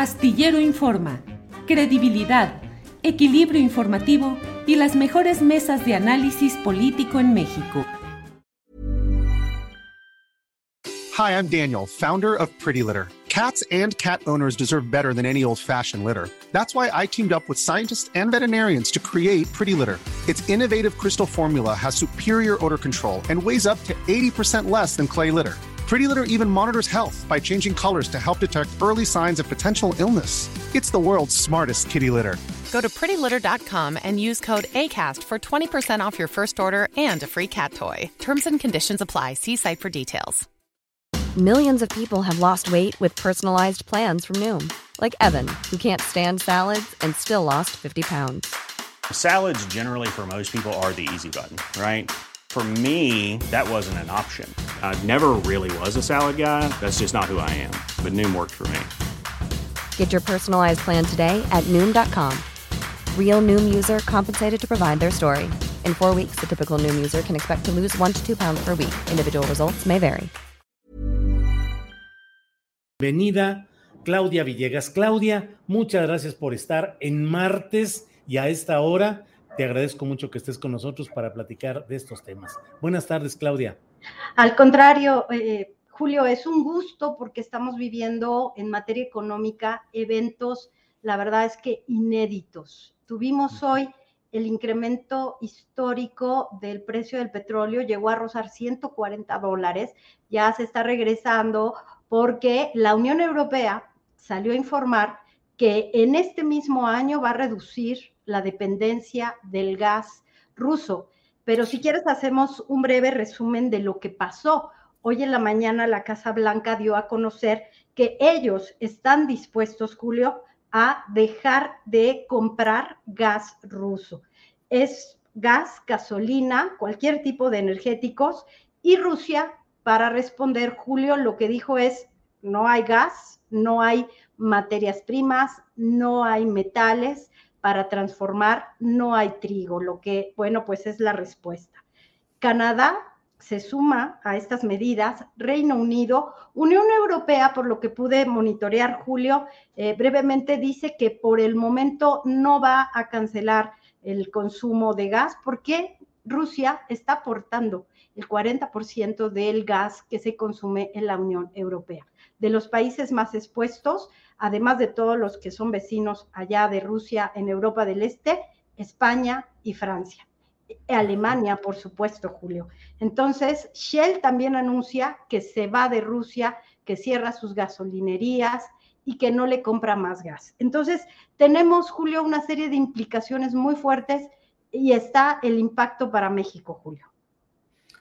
Astillero Informa, credibilidad, equilibrio informativo y las mejores mesas de análisis político en México. Hi, I'm Daniel, founder of Pretty Litter. Cats and cat owners deserve better than any old-fashioned litter. That's why I teamed up with scientists and veterinarians to create Pretty Litter. Its innovative crystal formula has superior odor control and weighs up to 80% less than clay litter. Pretty Litter even monitors health by changing colors to help detect early signs of potential illness. It's the world's smartest kitty litter. Go to prettylitter.com and use code ACAST for 20% off your first order and a free cat toy. Terms and conditions apply. See site for details. Millions of people have lost weight with personalized plans from Noom, like Evan, who can't stand salads and still lost 50 pounds. Salads, generally, for most people, are the easy button, right? For me, that wasn't an option. I never really was a salad guy. That's just not who I am. But Noom worked for me. Get your personalized plan today at Noom.com. Real Noom user compensated to provide their story. In four weeks, the typical Noom user can expect to lose one to two pounds per week. Individual results may vary. Bienvenida, Claudia Villegas. Claudia, muchas gracias por estar en martes y a esta hora. Te agradezco mucho que estés con nosotros para platicar de estos temas. Buenas tardes, Claudia. Al contrario, eh, Julio, es un gusto porque estamos viviendo en materia económica eventos, la verdad es que inéditos. Tuvimos hoy el incremento histórico del precio del petróleo, llegó a rozar 140 dólares, ya se está regresando porque la Unión Europea salió a informar que en este mismo año va a reducir la dependencia del gas ruso. Pero si quieres, hacemos un breve resumen de lo que pasó. Hoy en la mañana la Casa Blanca dio a conocer que ellos están dispuestos, Julio, a dejar de comprar gas ruso. Es gas, gasolina, cualquier tipo de energéticos y Rusia, para responder, Julio, lo que dijo es, no hay gas, no hay materias primas, no hay metales para transformar, no hay trigo, lo que, bueno, pues es la respuesta. Canadá se suma a estas medidas, Reino Unido, Unión Europea, por lo que pude monitorear, Julio, eh, brevemente dice que por el momento no va a cancelar el consumo de gas porque Rusia está aportando el 40% del gas que se consume en la Unión Europea. De los países más expuestos, además de todos los que son vecinos allá de Rusia en Europa del Este, España y Francia. Alemania, por supuesto, Julio. Entonces, Shell también anuncia que se va de Rusia, que cierra sus gasolinerías y que no le compra más gas. Entonces, tenemos, Julio, una serie de implicaciones muy fuertes y está el impacto para México, Julio.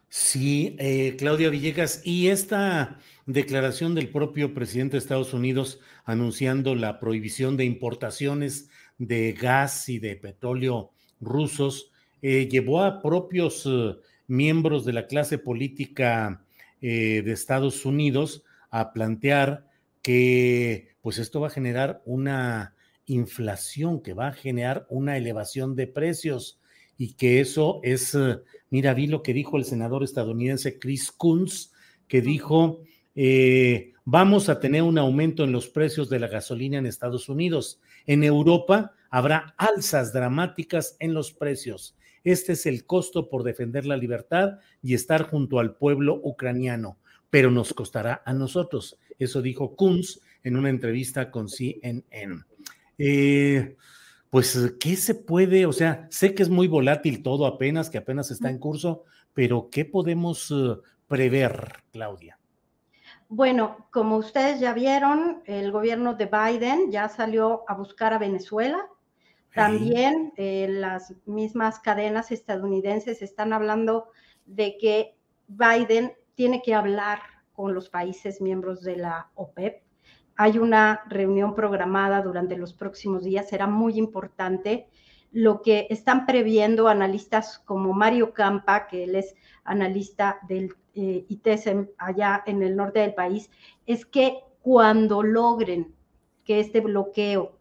Sí, eh, Claudia Villegas, y esta declaración del propio presidente de Estados Unidos anunciando la prohibición de importaciones de gas y de petróleo rusos eh, llevó a propios eh, miembros de la clase política de Estados Unidos a plantear que pues esto va a generar una inflación, que va a generar una elevación de precios y que eso es, eh, mira, vi lo que dijo el senador estadounidense Chris Coons, que dijo, eh, vamos a tener un aumento en los precios de la gasolina en Estados Unidos. En Europa habrá alzas dramáticas en los precios. Este es el costo por defender la libertad y estar junto al pueblo ucraniano, pero nos costará a nosotros. Eso dijo Kunz en una entrevista con CNN. Eh, pues, ¿qué se puede? O sea, sé que es muy volátil todo apenas, que apenas está en curso, pero ¿qué podemos eh, prever, Claudia? Bueno, como ustedes ya vieron, el gobierno de Biden ya salió a buscar a Venezuela. También eh, las mismas cadenas estadounidenses están hablando de que Biden tiene que hablar con los países miembros de la OPEP hay una reunión programada durante los próximos días, será muy importante. Lo que están previendo analistas como Mario Campa, que él es analista del eh, allá en el norte del país, es que cuando logren que este bloqueo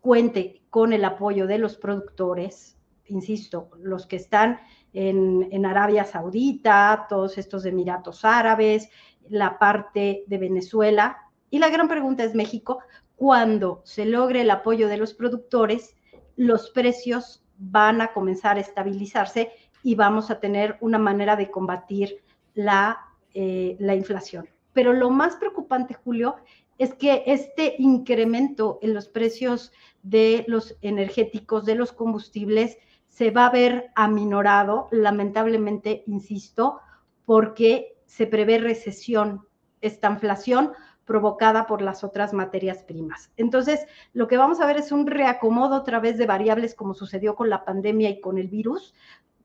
cuente con el apoyo de los productores, insisto, los que están en, Arabia Saudita, todos estos Emiratos Árabes, la parte de Venezuela, y la gran pregunta es México, cuando se logre el apoyo de los productores, los precios van a comenzar a estabilizarse y vamos a tener una manera de combatir la, eh, la inflación. Pero lo más preocupante, Julio, es que este incremento en los precios de los energéticos, de los combustibles, se va a ver aminorado, lamentablemente, insisto, porque se prevé recesión, esta inflación provocada por las otras materias primas. Entonces, lo que vamos a ver es un reacomodo a través de variables como sucedió con la pandemia y con el virus,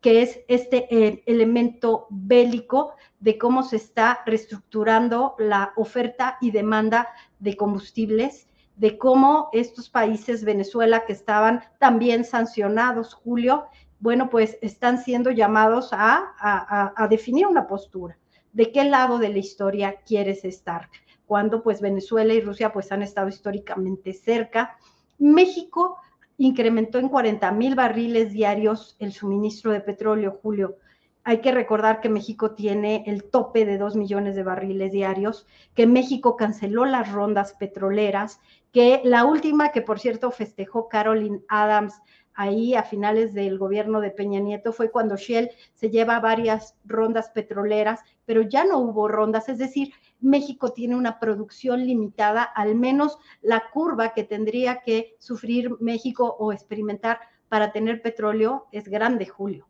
que es este eh, elemento bélico de cómo se está reestructurando la oferta y demanda de combustibles, de cómo estos países, Venezuela, que estaban también sancionados, Julio, bueno, pues están siendo llamados a, a definir una postura. ¿De qué lado de la historia quieres estar? Cuando pues Venezuela y Rusia pues han estado históricamente cerca. México incrementó en 40 mil barriles diarios el suministro de petróleo, Julio. Hay que recordar que México tiene el tope de 2 millones de barriles diarios, que México canceló las rondas petroleras, que la última, que por cierto festejó Caroline Adams ahí a finales del gobierno de Peña Nieto, fue cuando Shell se lleva varias rondas petroleras, pero ya no hubo rondas, es decir, México tiene una producción limitada, al menos la curva que tendría que sufrir México o experimentar para tener petróleo es grande, Julio.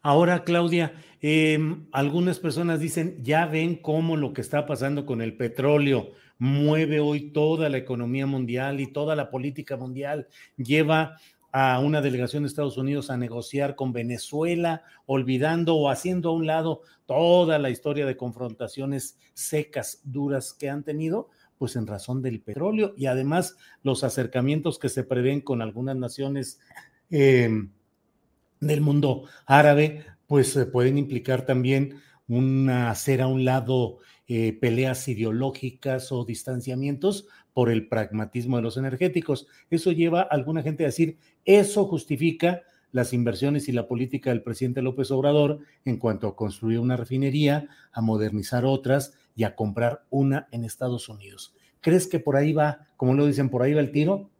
Ahora, Claudia, em, algunas personas dicen, ya ven cómo lo que está pasando con el petróleo mueve hoy toda la economía mundial y toda la política mundial, lleva a una delegación de Estados Unidos a negociar con Venezuela, olvidando o haciendo a un lado toda la historia de confrontaciones secas, duras que han tenido, pues en razón del petróleo y además los acercamientos que se prevén con algunas naciones em, del mundo árabe, pues pueden implicar también una hacer a un lado eh, peleas ideológicas o distanciamientos por el pragmatismo de los energéticos. Eso lleva a alguna gente a decir, eso justifica las inversiones y la política del presidente López Obrador en cuanto a construir una refinería, a modernizar otras y a comprar una en Estados Unidos. ¿Crees que por ahí va, como lo dicen, por ahí va el tiro?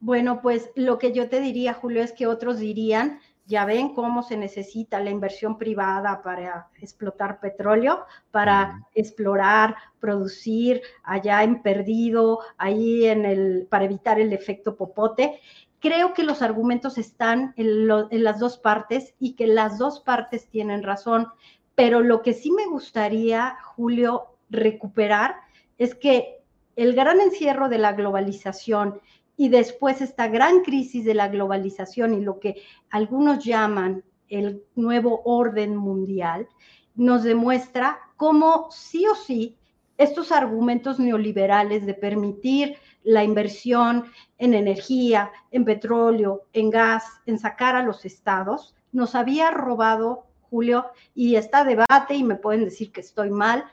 Bueno, pues lo que yo te diría, Julio, es que otros dirían ya ven cómo se necesita la inversión privada para explotar petróleo, para explorar, producir allá en perdido, ahí en el, para evitar el efecto popote. Creo que los argumentos están en, en las dos partes y que las dos partes tienen razón, pero lo que sí me gustaría, Julio, recuperar es que el gran encierro de la globalización y después esta gran crisis de la globalización y lo que algunos llaman el nuevo orden mundial, nos demuestra cómo sí o sí estos argumentos neoliberales de permitir la inversión en energía, en petróleo, en gas, en sacar a los estados, nos había robado, Julio, y está debate y me pueden decir que estoy mal,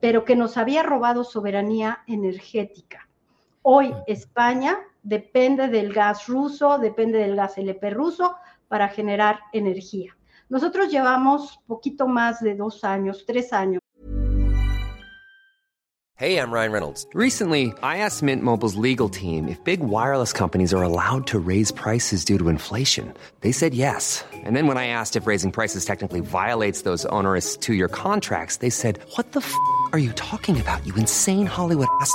pero que nos había robado soberanía energética. Hoy España depende del gas ruso, depende del gas LP ruso para generar energía. Nosotros llevamos poquito más de dos años, tres años. Hey, I'm Ryan Reynolds. Recently, I asked Mint Mobile's legal team if big wireless companies are allowed to raise prices due to inflation. They said yes. And then when I asked if raising prices technically violates those onerous two-year contracts, they said, "What the f*** are you talking about? You insane Hollywood ass."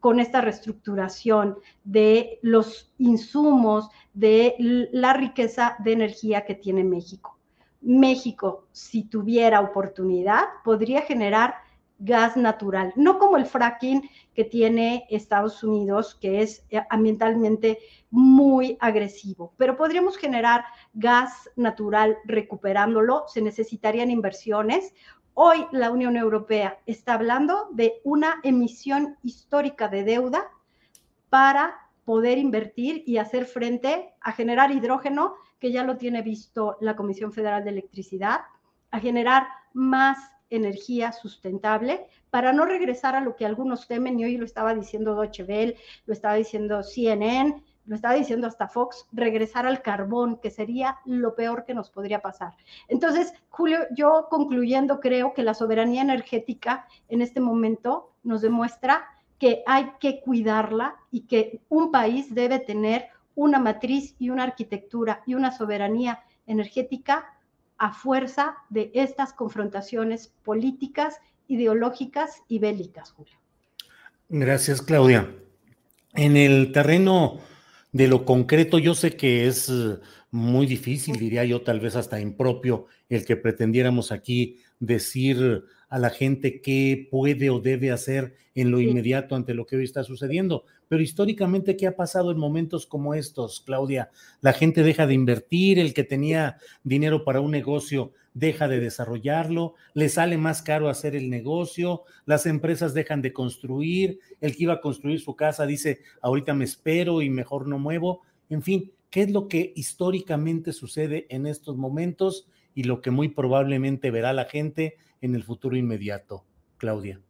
Con esta reestructuración de los insumos, de la riqueza de energía que tiene México. México, si tuviera oportunidad, podría generar gas natural, no como el fracking que tiene Estados Unidos, que es eh, ambientalmente muy agresivo, pero podríamos generar gas natural recuperándolo, se necesitarían inversiones. Hoy la Unión Europea está hablando de una emisión histórica de deuda para poder invertir y hacer frente a generar hidrógeno, que ya lo tiene visto la Comisión Federal de Electricidad, a generar más energía sustentable para no regresar a lo que algunos temen, y hoy lo estaba diciendo Deutsche lo estaba diciendo CNN, lo estaba diciendo hasta Fox, regresar al carbón, que sería lo peor que nos podría pasar. Entonces, Julio, yo concluyendo, creo que la soberanía energética en este momento nos demuestra que hay que cuidarla y que un país debe tener una matriz y una arquitectura y una soberanía energética a fuerza de estas confrontaciones políticas, ideológicas y bélicas, Julio. Gracias, Claudia. En el terreno de lo concreto, yo sé que es eh, muy difícil, diría yo, tal vez hasta impropio, el que pretendiéramos aquí decir a la gente qué puede o debe hacer en lo inmediato ante lo que hoy está sucediendo. Pero históricamente, ¿qué ha pasado en momentos como estos, Claudia? La gente deja de invertir, el que tenía dinero para un negocio deja de desarrollarlo, le sale más caro hacer el negocio, las empresas dejan de construir, el que iba a construir su casa dice, ahorita me espero y mejor no muevo. En fin, ¿qué es lo que históricamente sucede en estos momentos y lo que muy probablemente verá la gente en el futuro inmediato? Claudia.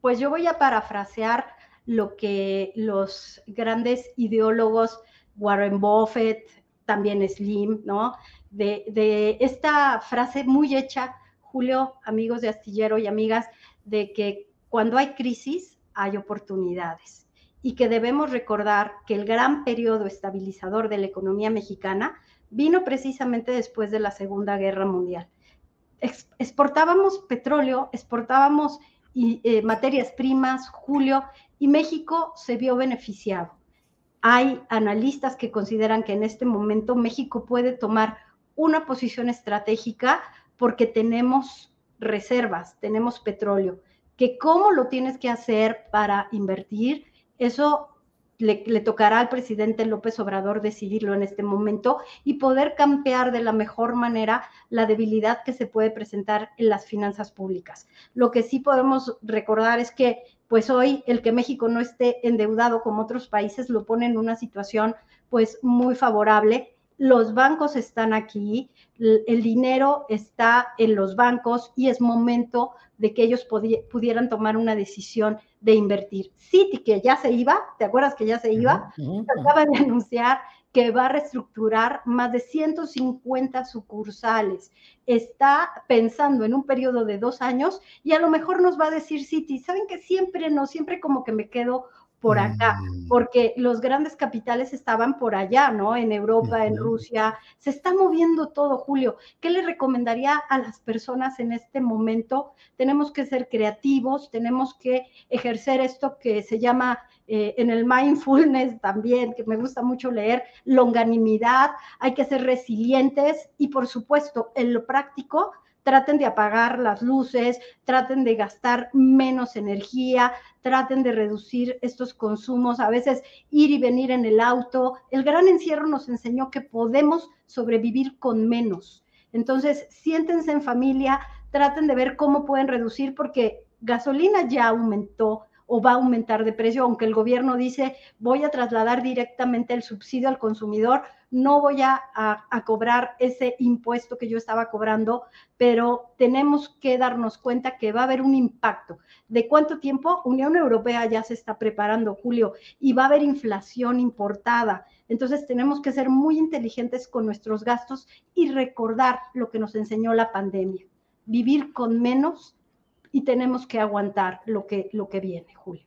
Pues yo voy a parafrasear lo que los grandes ideólogos, Warren Buffett, también Slim, ¿no? De, esta frase muy hecha, Julio, amigos de Astillero y amigas, de que cuando hay crisis hay oportunidades y que debemos recordar que el gran periodo estabilizador de la economía mexicana vino precisamente después de la Segunda Guerra Mundial. exportábamos petróleo, exportábamos eh, materias primas, Julio, y México se vio beneficiado. Hay analistas que consideran que en este momento México puede tomar una posición estratégica porque tenemos reservas, tenemos petróleo, que cómo lo tienes que hacer para invertir, eso le, tocará al presidente López Obrador decidirlo en este momento y poder campear de la mejor manera la debilidad que se puede presentar en las finanzas públicas. Lo que sí podemos recordar es que pues hoy el que México no esté endeudado como otros países lo pone en una situación pues muy favorable. Los bancos están aquí, el dinero está en los bancos y es momento de que ellos pudieran tomar una decisión de invertir. Citi, que ya se iba, ¿te acuerdas que ya se iba? Acaba de anunciar que va a reestructurar más de 150 sucursales. Está pensando en un periodo de dos años y a lo mejor nos va a decir Citi, ¿saben que siempre no, siempre como que me quedo por acá, mm. porque los grandes capitales estaban por allá, ¿no? En Europa, en Rusia, se está moviendo todo, Julio. ¿Qué le recomendaría a las personas en este momento? Tenemos que ser creativos, tenemos que ejercer esto que se llama eh, en el mindfulness también, que me gusta mucho leer, longanimidad, hay que ser resilientes y por supuesto, en lo práctico, traten de apagar las luces, traten de gastar menos energía, traten de reducir estos consumos, a veces ir y venir en el auto. El gran encierro nos enseñó que podemos sobrevivir con menos. Entonces, siéntense en familia, traten de ver cómo pueden reducir porque gasolina ya aumentó, o va a aumentar de precio, aunque el gobierno dice voy a trasladar directamente el subsidio al consumidor, no voy a, cobrar ese impuesto que yo estaba cobrando, pero tenemos que darnos cuenta que va a haber un impacto. ¿De cuánto tiempo? Unión Europea ya se está preparando, Julio, y va a haber inflación importada. Entonces tenemos que ser muy inteligentes con nuestros gastos y recordar lo que nos enseñó la pandemia. Vivir con menos y tenemos que aguantar lo que, lo que viene, Julio.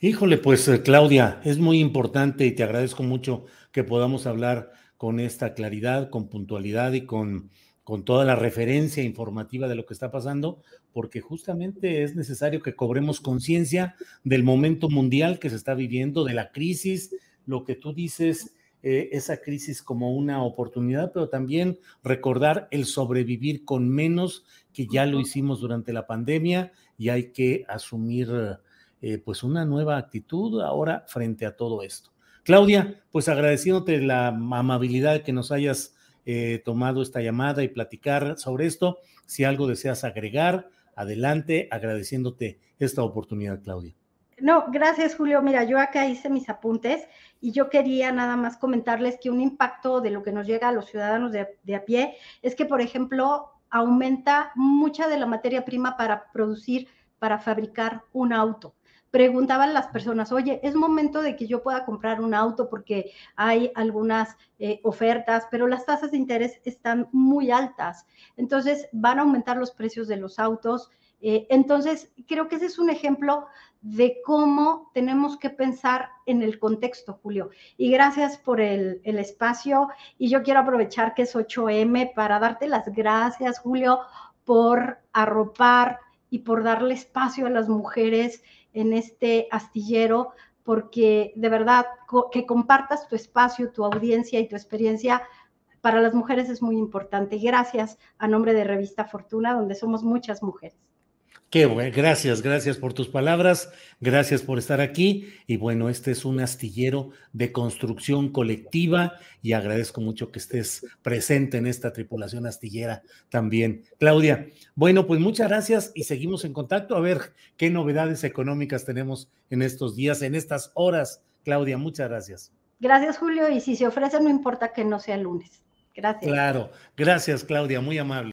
Híjole, pues eh, Claudia, es muy importante y te agradezco mucho que podamos hablar con esta claridad, con puntualidad y con, con toda la referencia informativa de lo que está pasando, porque justamente es necesario que cobremos conciencia del momento mundial que se está viviendo, de la crisis, lo que tú dices, eh, esa crisis como una oportunidad, pero también recordar el sobrevivir con menos, que ya lo hicimos durante la pandemia, y hay que asumir eh, pues una nueva actitud ahora frente a todo esto. Claudia, pues agradeciéndote la amabilidad que nos hayas eh, tomado esta llamada y platicar sobre esto. Si algo deseas agregar, adelante, agradeciéndote esta oportunidad, Claudia. No, gracias, Julio. Mira, yo acá hice mis apuntes y yo quería nada más comentarles que un impacto de lo que nos llega a los ciudadanos de, de a pie es que, por ejemplo, aumenta mucha de la materia prima para producir, para fabricar un auto preguntaban las personas, oye, es momento de que yo pueda comprar un auto porque hay algunas eh, ofertas, pero las tasas de interés están muy altas. Entonces, van a aumentar los precios de los autos. Eh, entonces, creo que ese es un ejemplo de cómo tenemos que pensar en el contexto, Julio. Y gracias por el, el espacio. Y yo quiero aprovechar que es 8M para darte las gracias, Julio, por arropar y por darle espacio a las mujeres en este astillero, porque de verdad que compartas tu espacio, tu audiencia y tu experiencia para las mujeres es muy importante. Gracias a nombre de Revista Fortuna, donde somos muchas mujeres. Qué bueno, gracias, gracias por tus palabras, gracias por estar aquí. Y bueno, este es un astillero de construcción colectiva y agradezco mucho que estés presente en esta tripulación astillera también. Claudia, bueno, pues muchas gracias y seguimos en contacto a ver qué novedades económicas tenemos en estos días, en estas horas. Claudia, muchas gracias. Gracias, Julio, y si se ofrece, no importa que no sea lunes. Gracias. Claro, gracias, Claudia, muy amable.